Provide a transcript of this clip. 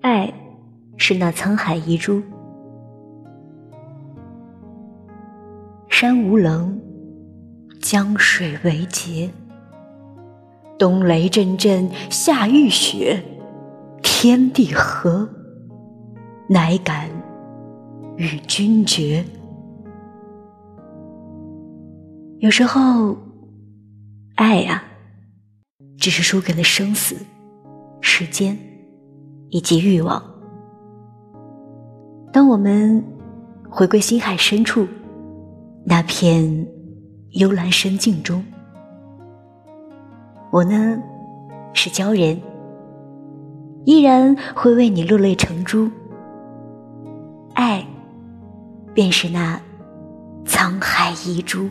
爱是那沧海遗珠，山无棱，江水为竭。冬雷阵阵，夏雨雪，天地合，乃敢与君绝。有时候，爱呀，只是输给了生死、时间以及欲望。当我们回归心海深处那片幽蓝深境中，我呢是鲛人，依然会为你落泪成珠。爱，便是那沧海遗珠。